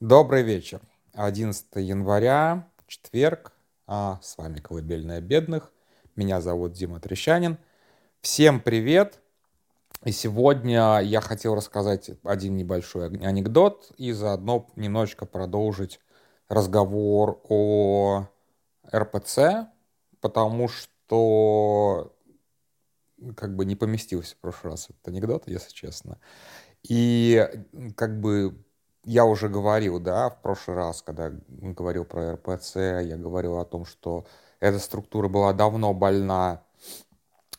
Добрый вечер. 11 января, четверг. А, с вами «Колыбельная бедных». Меня зовут Дима Трещанин. Всем привет. И сегодня я хотел рассказать один небольшой анекдот и заодно немножечко продолжить разговор о РПЦ, потому что как бы не поместился в прошлый раз этот анекдот, если честно. И как бы я уже говорил, да, в прошлый раз, когда говорил про РПЦ, я говорил о том, что эта структура была давно больна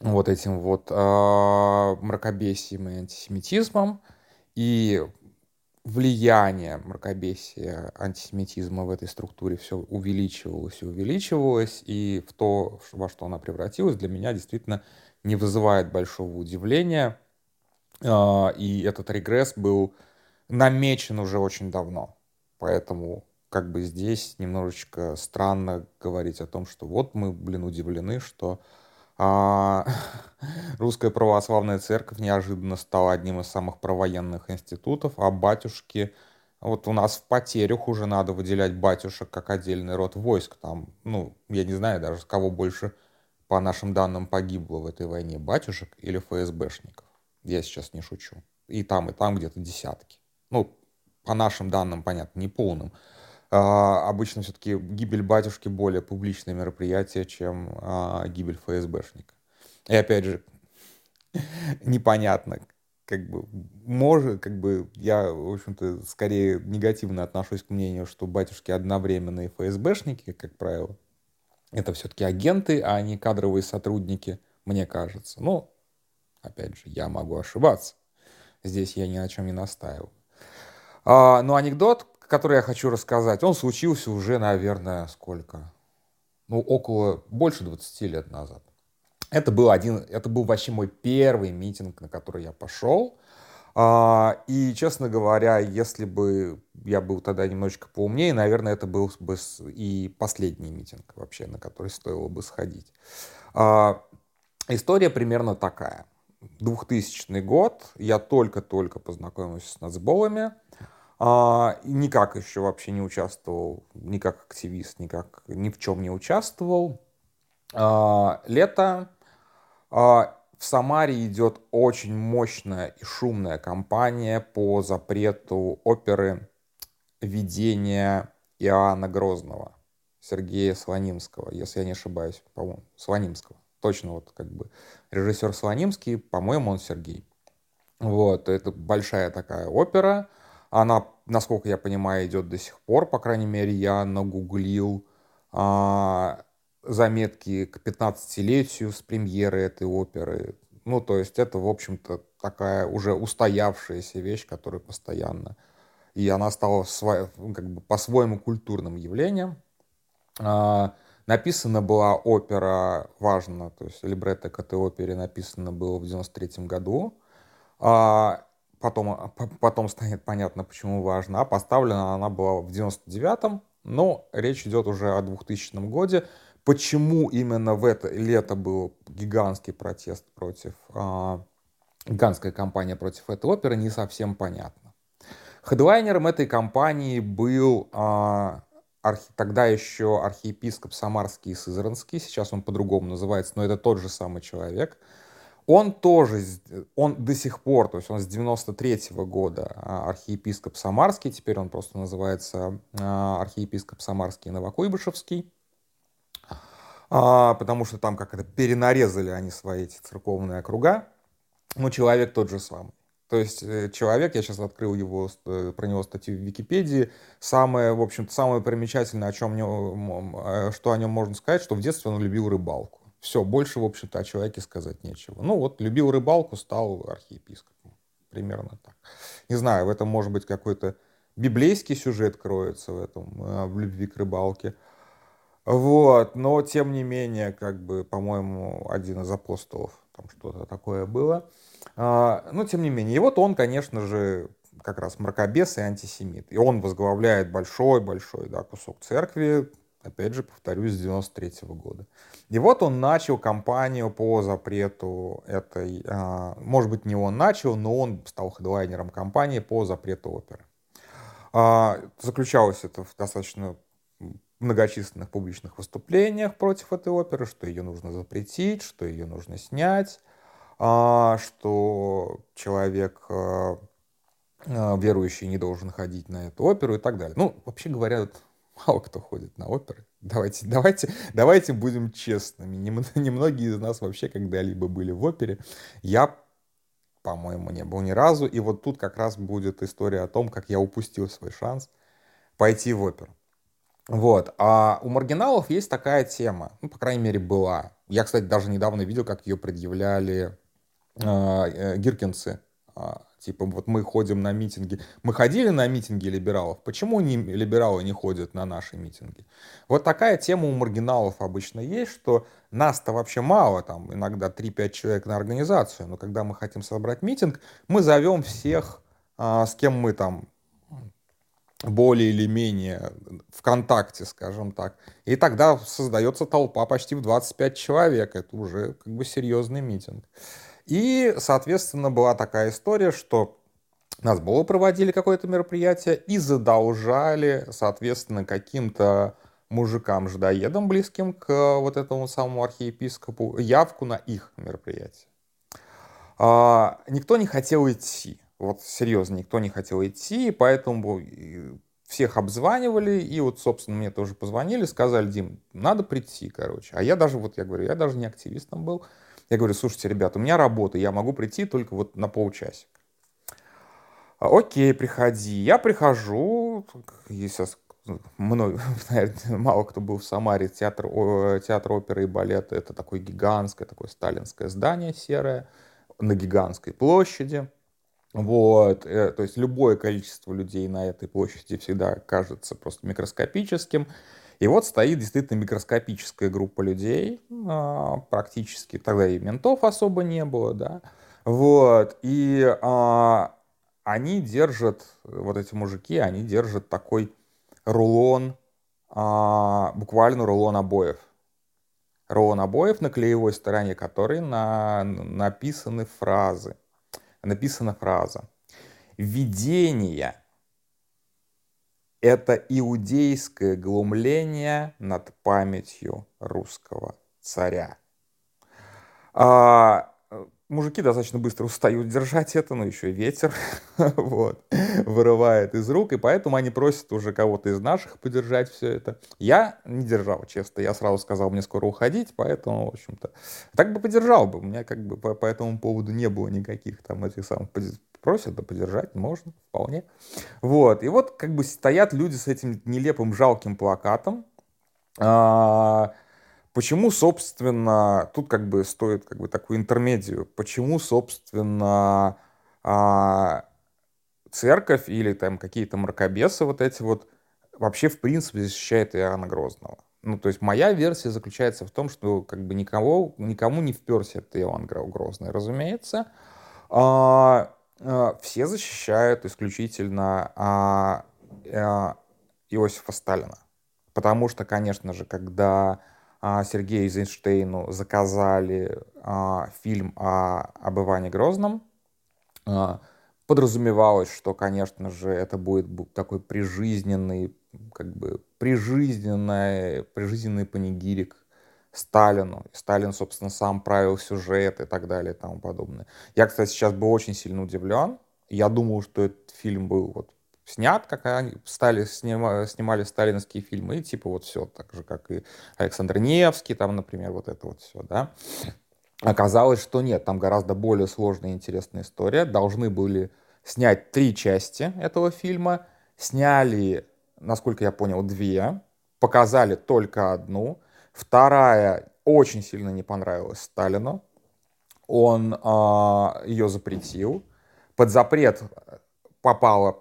вот этим вот э, мракобесием и антисемитизмом, и влияние мракобесия, антисемитизма в этой структуре все увеличивалось и увеличивалось, и в то, во что она превратилась, для меня действительно не вызывает большого удивления. Э, и этот регресс был намечен уже очень давно. Поэтому как бы здесь немножечко странно говорить о том, что вот мы, блин, удивлены, что а, русская православная церковь неожиданно стала одним из самых провоенных институтов, а батюшки, вот у нас в потерях уже надо выделять батюшек как отдельный род войск. Там, ну, я не знаю даже, кого больше, по нашим данным, погибло в этой войне, батюшек или ФСБшников. Я сейчас не шучу. И там, и там где-то десятки ну, по нашим данным, понятно, не полным, а, обычно все-таки гибель батюшки более публичное мероприятие, чем а, гибель ФСБшника. И опять же, непонятно, как бы, может, как бы, я, в общем-то, скорее негативно отношусь к мнению, что батюшки одновременные ФСБшники, как правило. Это все-таки агенты, а не кадровые сотрудники, мне кажется. Ну, опять же, я могу ошибаться. Здесь я ни о чем не настаиваю. А, но анекдот, который я хочу рассказать, он случился уже, наверное, сколько? Ну, около, больше 20 лет назад. Это был один, это был вообще мой первый митинг, на который я пошел. А, и, честно говоря, если бы я был тогда немножечко поумнее, наверное, это был бы и последний митинг вообще, на который стоило бы сходить. А, история примерно такая. 2000 год, я только-только познакомился с нацболами, а, никак еще вообще не участвовал, ни как активист, никак ни в чем не участвовал. А, лето. А, в Самаре идет очень мощная и шумная кампания по запрету оперы «Видение Иоанна Грозного» Сергея Слонимского, если я не ошибаюсь, по-моему, Слонимского. Точно вот как бы режиссер Слонимский, по-моему, он Сергей. Вот, это большая такая опера, она, насколько я понимаю, идет до сих пор, по крайней мере, я нагуглил а, заметки к 15-летию с премьеры этой оперы. Ну, то есть это, в общем-то, такая уже устоявшаяся вещь, которая постоянно... И она стала сво... как бы по-своему культурным явлением. А, написана была опера, важно, то есть либретто к этой опере написано было в 93 году. А, потом, а, потом станет понятно, почему важно. А поставлена она была в 99-м, но речь идет уже о 2000 годе. Почему именно в это лето был гигантский протест против, э, гигантская кампания против этой оперы, не совсем понятно. Хедлайнером этой кампании был э, архи, тогда еще архиепископ Самарский и Сызранский, сейчас он по-другому называется, но это тот же самый человек – он тоже, он до сих пор, то есть он с 93 -го года а, архиепископ Самарский, теперь он просто называется а, архиепископ Самарский Новокуйбышевский, а, потому что там как это перенарезали они свои эти церковные округа, но человек тот же самый. То есть э, человек, я сейчас открыл его, э, про него статью в Википедии, самое, в общем-то, самое примечательное, о чем, э, что о нем можно сказать, что в детстве он любил рыбалку. Все, больше, в общем-то, о человеке сказать нечего. Ну вот, любил рыбалку, стал архиепископом. Примерно так. Не знаю, в этом может быть какой-то библейский сюжет кроется в этом, э, в любви к рыбалке. Вот, но тем не менее, как бы, по-моему, один из апостолов, там что-то такое было. А, но тем не менее, и вот он, конечно же, как раз мракобес и антисемит. И он возглавляет большой-большой да, кусок церкви, опять же, повторюсь, с 93 -го года. И вот он начал кампанию по запрету этой, а, может быть, не он начал, но он стал хедлайнером кампании по запрету оперы. А, заключалось это в достаточно многочисленных публичных выступлениях против этой оперы, что ее нужно запретить, что ее нужно снять, а, что человек верующий не должен ходить на эту оперу и так далее. Ну, вообще говоря, мало кто ходит на оперы. Давайте, давайте, давайте будем честными. Немногие из нас вообще когда-либо были в опере. Я, по-моему, не был ни разу. И вот тут как раз будет история о том, как я упустил свой шанс пойти в оперу. Вот. А у маргиналов есть такая тема. Ну, по крайней мере, была. Я, кстати, даже недавно видел, как ее предъявляли э, гиркинцы а, Типа вот мы ходим на митинги. Мы ходили на митинги либералов. Почему не, либералы не ходят на наши митинги? Вот такая тема у маргиналов обычно есть, что нас-то вообще мало, там иногда 3-5 человек на организацию, но когда мы хотим собрать митинг, мы зовем всех, а, с кем мы там более или менее в контакте, скажем так. И тогда создается толпа почти в 25 человек. Это уже как бы серьезный митинг. И, соответственно, была такая история, что нас было проводили какое-то мероприятие и задолжали, соответственно, каким-то мужикам-жидоедам, близким к вот этому самому архиепископу, явку на их мероприятие. А, никто не хотел идти. Вот серьезно, никто не хотел идти, поэтому всех обзванивали, и вот, собственно, мне тоже позвонили, сказали, Дим, надо прийти, короче. А я даже, вот я говорю, я даже не активистом был, я говорю, слушайте, ребята, у меня работа, я могу прийти только вот на полчасика. Окей, приходи. Я прихожу, сейчас много, наверное, мало кто был в Самаре, театр, театр оперы и балета, это такое гигантское, такое сталинское здание серое на гигантской площади. Вот, э, то есть любое количество людей на этой площади всегда кажется просто микроскопическим. И вот стоит действительно микроскопическая группа людей, а, практически, тогда и ментов особо не было, да, вот, и а, они держат, вот эти мужики, они держат такой рулон, а, буквально рулон обоев. Рулон обоев, на клеевой стороне которой на, написаны фразы. Написана фраза. Видение это иудейское глумление над памятью русского царя. А, мужики достаточно быстро устают держать это, но еще и ветер вот, вырывает из рук, и поэтому они просят уже кого-то из наших подержать все это. Я не держал, честно, я сразу сказал, мне скоро уходить, поэтому, в общем-то, так бы подержал бы, у меня как бы по, по этому поводу не было никаких там этих самых просят, да подержать можно, вполне. Вот, и вот как бы стоят люди с этим нелепым жалким плакатом, а, Почему, собственно, тут как бы стоит как бы такую интермедию, почему, собственно, а, церковь или там какие-то мракобесы вот эти вот вообще в принципе защищает Иоанна Грозного. Ну, то есть моя версия заключается в том, что как бы никого, никому не вперся это Иоанн Грозный, разумеется. А, все защищают исключительно а, а, Иосифа Сталина. Потому что, конечно же, когда а, Сергею Эйзенштейну заказали а, фильм о, об Иване Грозном. А, подразумевалось, что, конечно же, это будет такой прижизненный, как бы прижизненный, прижизненный панигирик Сталину. Сталин, собственно, сам правил сюжет и так далее и тому подобное. Я, кстати, сейчас был очень сильно удивлен. Я думал, что этот фильм был вот снят, как они стали, снима, снимали сталинские фильмы, и типа вот все, так же, как и Александр Невский, там, например, вот это вот все, да. Оказалось, что нет, там гораздо более сложная и интересная история. Должны были снять три части этого фильма, сняли, насколько я понял, две, показали только одну, вторая очень сильно не понравилась Сталину, он а, ее запретил, под запрет попала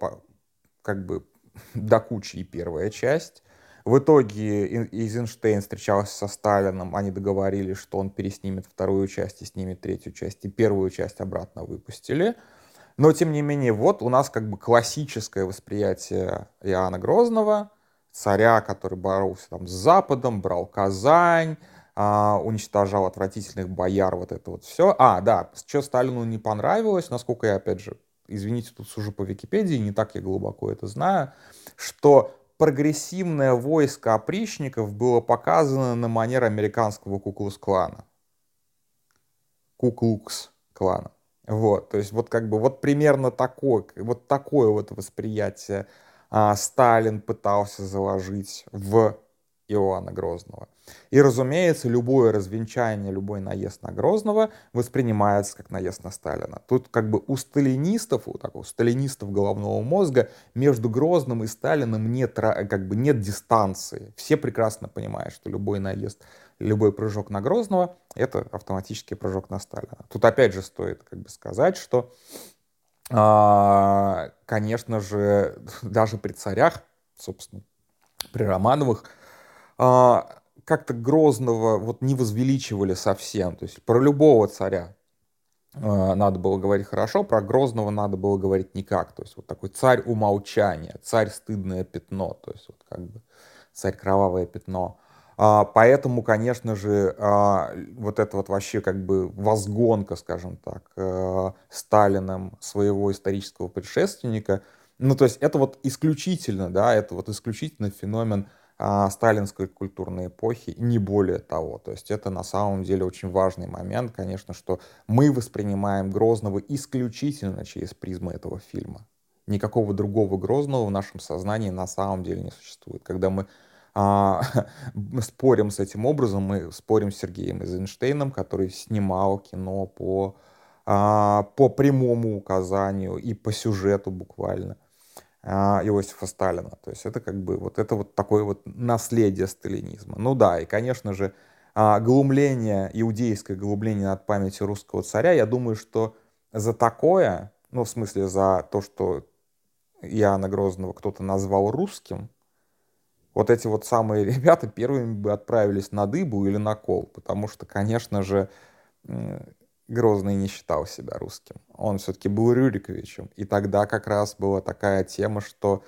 как бы до кучи и первая часть. В итоге Эйзенштейн встречался со Сталином, они договорились, что он переснимет вторую часть и снимет третью часть, и первую часть обратно выпустили. Но, тем не менее, вот у нас как бы классическое восприятие Иоанна Грозного, царя, который боролся там с Западом, брал Казань, а, уничтожал отвратительных бояр, вот это вот все. А, да, что Сталину не понравилось, насколько я, опять же, извините, тут сужу по Википедии, не так я глубоко это знаю, что прогрессивное войско опричников было показано на манер американского куклус-клана. Куклукс-клана. Вот, то есть вот как бы вот примерно такое, вот такое вот восприятие а, Сталин пытался заложить в Иоанна Грозного. И, разумеется, любое развенчание, любой наезд на Грозного воспринимается как наезд на Сталина. Тут как бы у сталинистов, у, так, у сталинистов головного мозга между Грозным и Сталиным нет, как бы нет дистанции. Все прекрасно понимают, что любой наезд, любой прыжок на Грозного — это автоматический прыжок на Сталина. Тут опять же стоит как бы сказать, что, конечно же, даже при царях, собственно, при Романовых, а, как-то Грозного вот не возвеличивали совсем. То есть про любого царя а, надо было говорить хорошо, про Грозного надо было говорить никак. То есть вот такой царь умолчания, царь стыдное пятно, то есть вот как бы царь кровавое пятно. А, поэтому, конечно же, а, вот это вот вообще как бы возгонка, скажем так, а, Сталином своего исторического предшественника, ну то есть это вот исключительно, да, это вот исключительно феномен а, сталинской культурной эпохи, не более того. То есть это на самом деле очень важный момент, конечно, что мы воспринимаем Грозного исключительно через призму этого фильма. Никакого другого Грозного в нашем сознании на самом деле не существует. Когда мы а, спорим с этим образом, мы спорим с Сергеем Эйзенштейном, который снимал кино по, а, по прямому указанию и по сюжету буквально. А, Иосифа Сталина. То есть это как бы вот это вот такое вот наследие сталинизма. Ну да, и, конечно же, а, глумление, иудейское глумление над памятью русского царя, я думаю, что за такое, ну, в смысле, за то, что Иоанна Грозного кто-то назвал русским, вот эти вот самые ребята первыми бы отправились на дыбу или на кол, потому что, конечно же, Грозный не считал себя русским. Он все-таки был Рюриковичем. И тогда как раз была такая тема, что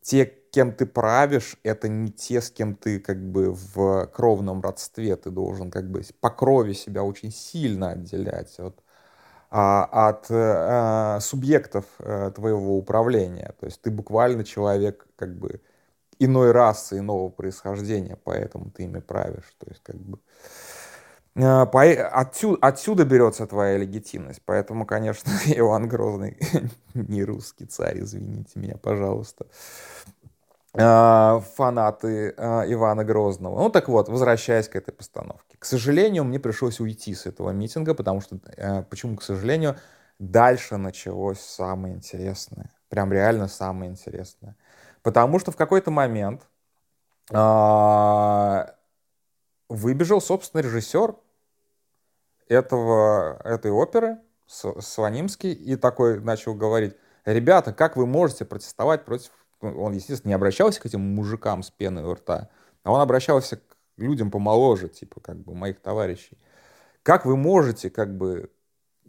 те, кем ты правишь, это не те, с кем ты как бы в кровном родстве. Ты должен как бы по крови себя очень сильно отделять от, а, от а, субъектов а, твоего управления. То есть ты буквально человек как бы иной расы, иного происхождения, поэтому ты ими правишь. То есть как бы... А, отсюда, отсюда берется твоя легитимность. Поэтому, конечно, Иван Грозный не русский царь, извините меня, пожалуйста. А, фанаты а, Ивана Грозного. Ну так вот, возвращаясь к этой постановке. К сожалению, мне пришлось уйти с этого митинга, потому что, почему, к сожалению, дальше началось самое интересное. Прям реально самое интересное. Потому что в какой-то момент выбежал, собственно, режиссер этого, этой оперы, Сванимский, и такой начал говорить, ребята, как вы можете протестовать против... Ну, он, естественно, не обращался к этим мужикам с пеной у рта, а он обращался к людям помоложе, типа, как бы, моих товарищей. Как вы можете, как бы,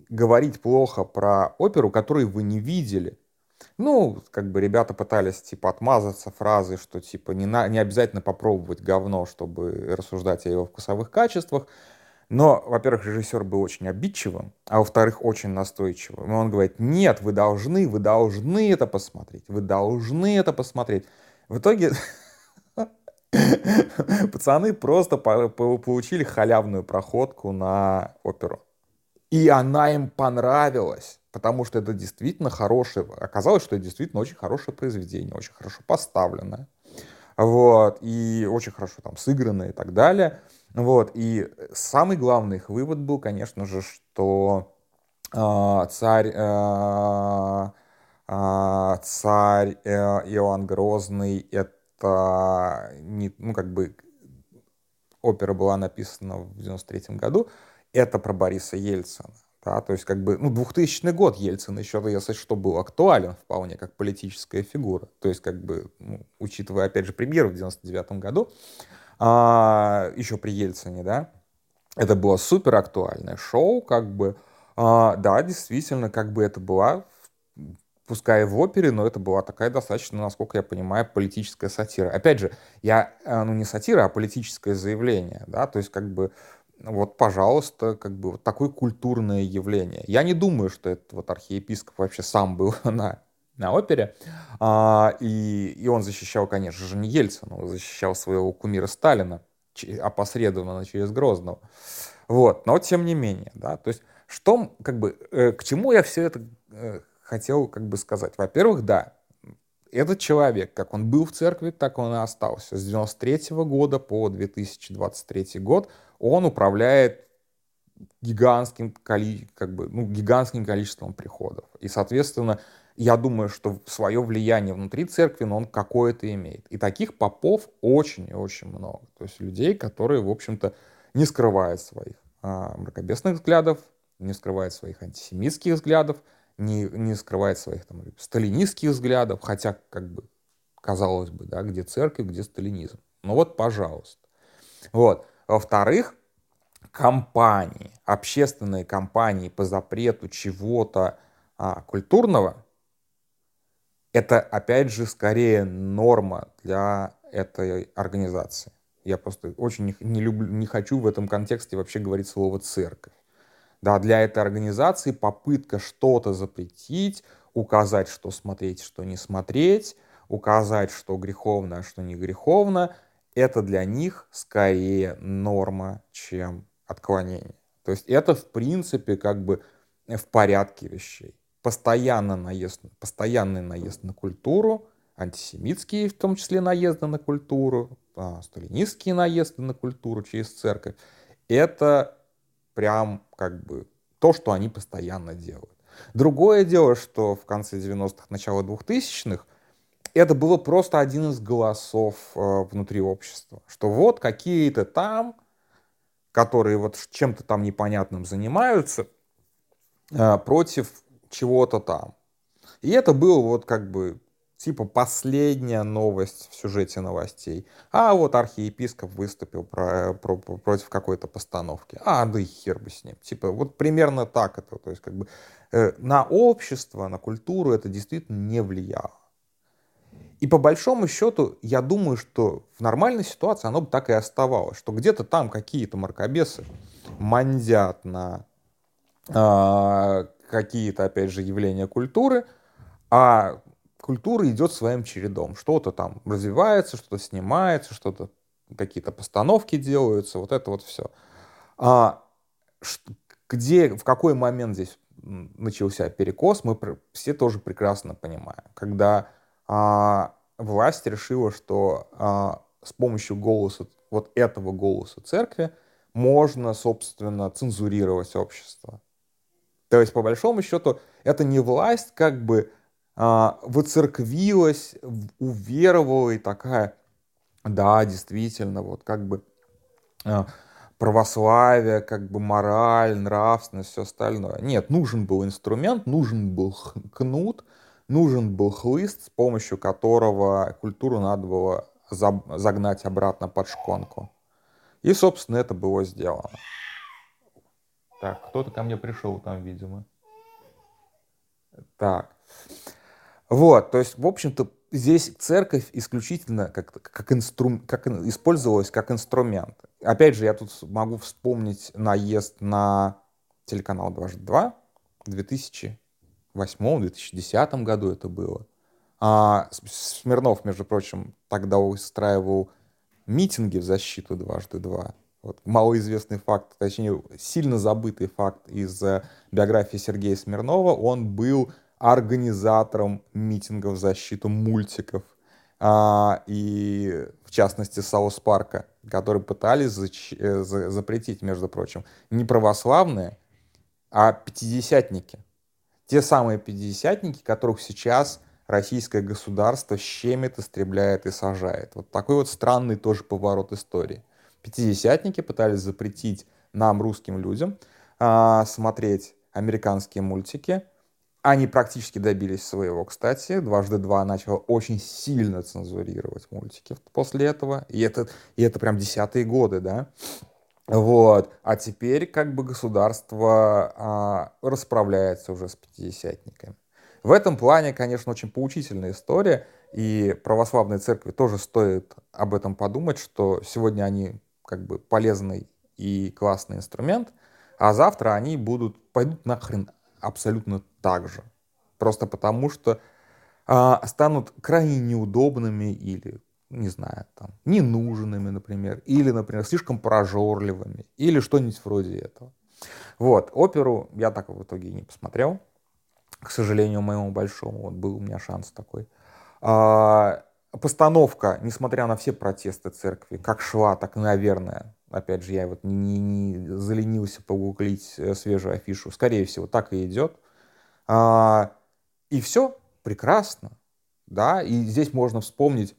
говорить плохо про оперу, которую вы не видели? Ну, как бы ребята пытались, типа, отмазаться фразой, что, типа, не, на, не обязательно попробовать говно, чтобы рассуждать о его вкусовых качествах. Но, во-первых, режиссер был очень обидчивым, а во-вторых, очень настойчивым. И он говорит, нет, вы должны, вы должны это посмотреть, вы должны это посмотреть. В итоге пацаны просто получили халявную проходку на оперу. И она им понравилась, потому что это действительно хорошее, оказалось, что это действительно очень хорошее произведение, очень хорошо поставленное, вот, и очень хорошо там сыграно и так далее. Вот, и самый главный их вывод был, конечно же, что э, царь, э, э, царь э, Иоанн Грозный это не, ну, как бы опера была написана в 93 году, это про Бориса Ельцина. Да, то есть, как бы, ну, 2000 год Ельцин еще, если что, был актуален вполне как политическая фигура. То есть, как бы, ну, учитывая, опять же, премьеру в 99 году, а, еще при Ельцине, да, это было супер актуальное шоу, как бы, а, да, действительно, как бы это была, пускай в опере, но это была такая достаточно, насколько я понимаю, политическая сатира. Опять же, я, э, ну не сатира, а политическое заявление, да, то есть как бы вот, пожалуйста, как бы вот такое культурное явление. Я не думаю, что этот вот архиепископ вообще сам был на, на опере. А, и, и он защищал, конечно же, не Ельцина, он защищал своего кумира Сталина, опосредованно через Грозного. Вот, но тем не менее, да, то есть что, как бы, э, к чему я все это э, хотел, как бы, сказать? Во-первых, да, этот человек, как он был в церкви, так он и остался. С 93 года по 2023 год он управляет гигантским, как бы, ну, гигантским количеством приходов. И, соответственно, я думаю, что свое влияние внутри церкви но он какое-то имеет. И таких попов очень и очень много. То есть людей, которые, в общем-то, не скрывают своих а, мракобесных взглядов, не скрывает своих антисемитских взглядов, не, не скрывает своих там, сталинистских взглядов, хотя, как бы, казалось бы, да, где церковь, где сталинизм. Ну вот, пожалуйста. Вот. Во-вторых, компании, общественные компании по запрету чего-то а, культурного, это, опять же, скорее норма для этой организации. Я просто очень не, не люблю, не хочу в этом контексте вообще говорить слово церковь. Да, для этой организации попытка что-то запретить, указать, что смотреть, что не смотреть, указать, что греховно, а что не греховно, это для них скорее норма, чем отклонение. То есть это, в принципе, как бы в порядке вещей. Постоянно наезд, постоянный наезд на культуру, антисемитские, в том числе наезды на культуру, а, сталинистские наезды на культуру через церковь, это прям как бы то, что они постоянно делают. Другое дело, что в конце 90-х, начало 2000-х это было просто один из голосов э, внутри общества, что вот какие-то там, которые вот чем-то там непонятным занимаются, э, против чего-то там. И это было вот как бы типа последняя новость в сюжете новостей. А вот архиепископ выступил про, про, против какой-то постановки. А, да и хер бы с ним. Типа вот примерно так это. То есть как бы э, на общество, на культуру это действительно не влияло. И по большому счету, я думаю, что в нормальной ситуации оно бы так и оставалось, что где-то там какие-то маркобесы мандят на э, какие-то, опять же, явления культуры, а культура идет своим чередом. Что-то там развивается, что-то снимается, что-то какие-то постановки делаются, вот это вот все. А, где, в какой момент здесь начался перекос, мы все тоже прекрасно понимаем. Когда а, власть решила, что а, с помощью голоса, вот этого голоса церкви, можно, собственно, цензурировать общество. То есть, по большому счету, это не власть как бы а, воцерквилась, уверовала и такая, да, действительно, вот как бы а, православие, как бы мораль, нравственность, все остальное. Нет, нужен был инструмент, нужен был кнут, нужен был хлыст, с помощью которого культуру надо было загнать обратно под шконку. И, собственно, это было сделано. Так, кто-то ко мне пришел там, видимо. Так. Вот, то есть, в общем-то, здесь церковь исключительно как, как, инстру, как использовалась как инструмент. Опять же, я тут могу вспомнить наезд на телеканал 22 в 2008-2010 году это было. А Смирнов, между прочим, тогда устраивал митинги в защиту дважды два. Вот малоизвестный факт, точнее, сильно забытый факт из э, биографии Сергея Смирнова. Он был организатором митингов в защиту мультиков, а, и в частности Саус Парка, которые пытались зач- э, за- запретить, между прочим, не православные, а пятидесятники. Те самые пятидесятники, которых сейчас российское государство щемит, истребляет и сажает. Вот такой вот странный тоже поворот истории. Пятидесятники пытались запретить нам, русским людям, а, смотреть американские мультики, они практически добились своего, кстати. «Дважды два» начал очень сильно цензурировать мультики после этого. И это, и это прям десятые годы, да. Вот. А теперь как бы государство а, расправляется уже с пятидесятниками. В этом плане, конечно, очень поучительная история. И православной церкви тоже стоит об этом подумать, что сегодня они как бы полезной и классный инструмент, а завтра они будут, пойдут нахрен абсолютно так же. Просто потому что а, станут крайне неудобными или, не знаю, там, ненужными, например, или, например, слишком прожорливыми, или что-нибудь вроде этого. Вот, оперу я так в итоге и не посмотрел, к сожалению, моему большому, вот был у меня шанс такой. А, постановка, несмотря на все протесты церкви, как шла, так наверное, опять же, я вот не, не заленился погуглить э, свежую афишу, скорее всего, так и идет. А, и все прекрасно, да, и здесь можно вспомнить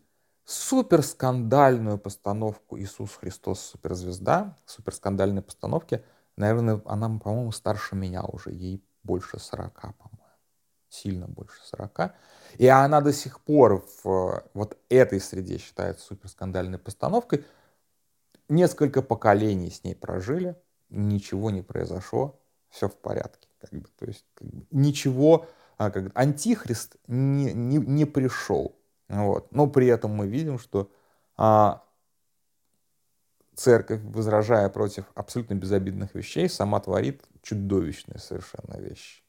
супер скандальную постановку «Иисус Христос суперзвезда», супер скандальной постановки, наверное, она, по-моему, старше меня уже, ей больше 40, по-моему сильно больше 40. И она до сих пор в вот этой среде считается суперскандальной постановкой. Несколько поколений с ней прожили, ничего не произошло, все в порядке. Как бы, то есть как бы, ничего, а, как, антихрист не, не, не пришел. Вот. Но при этом мы видим, что а, церковь, возражая против абсолютно безобидных вещей, сама творит чудовищные совершенно вещи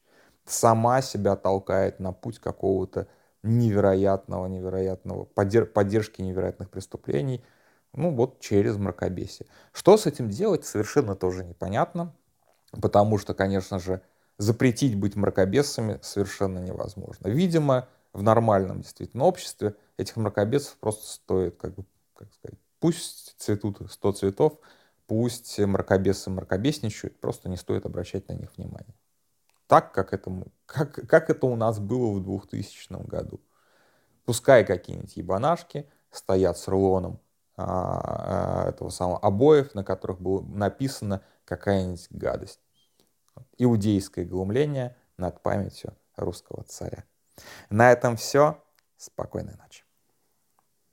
сама себя толкает на путь какого-то невероятного, невероятного, поддержки невероятных преступлений, ну вот через мракобесие. Что с этим делать, совершенно тоже непонятно, потому что, конечно же, запретить быть мракобесами совершенно невозможно. Видимо, в нормальном действительно обществе этих мракобесов просто стоит, как бы, как сказать, пусть цветут 100 цветов, пусть мракобесы мракобесничают, просто не стоит обращать на них внимание так, как, этому, как, как это у нас было в 2000 году. Пускай какие-нибудь ебанашки стоят с рулоном а, а, этого самого обоев, на которых было написано какая-нибудь гадость. Иудейское глумление над памятью русского царя. На этом все. Спокойной ночи.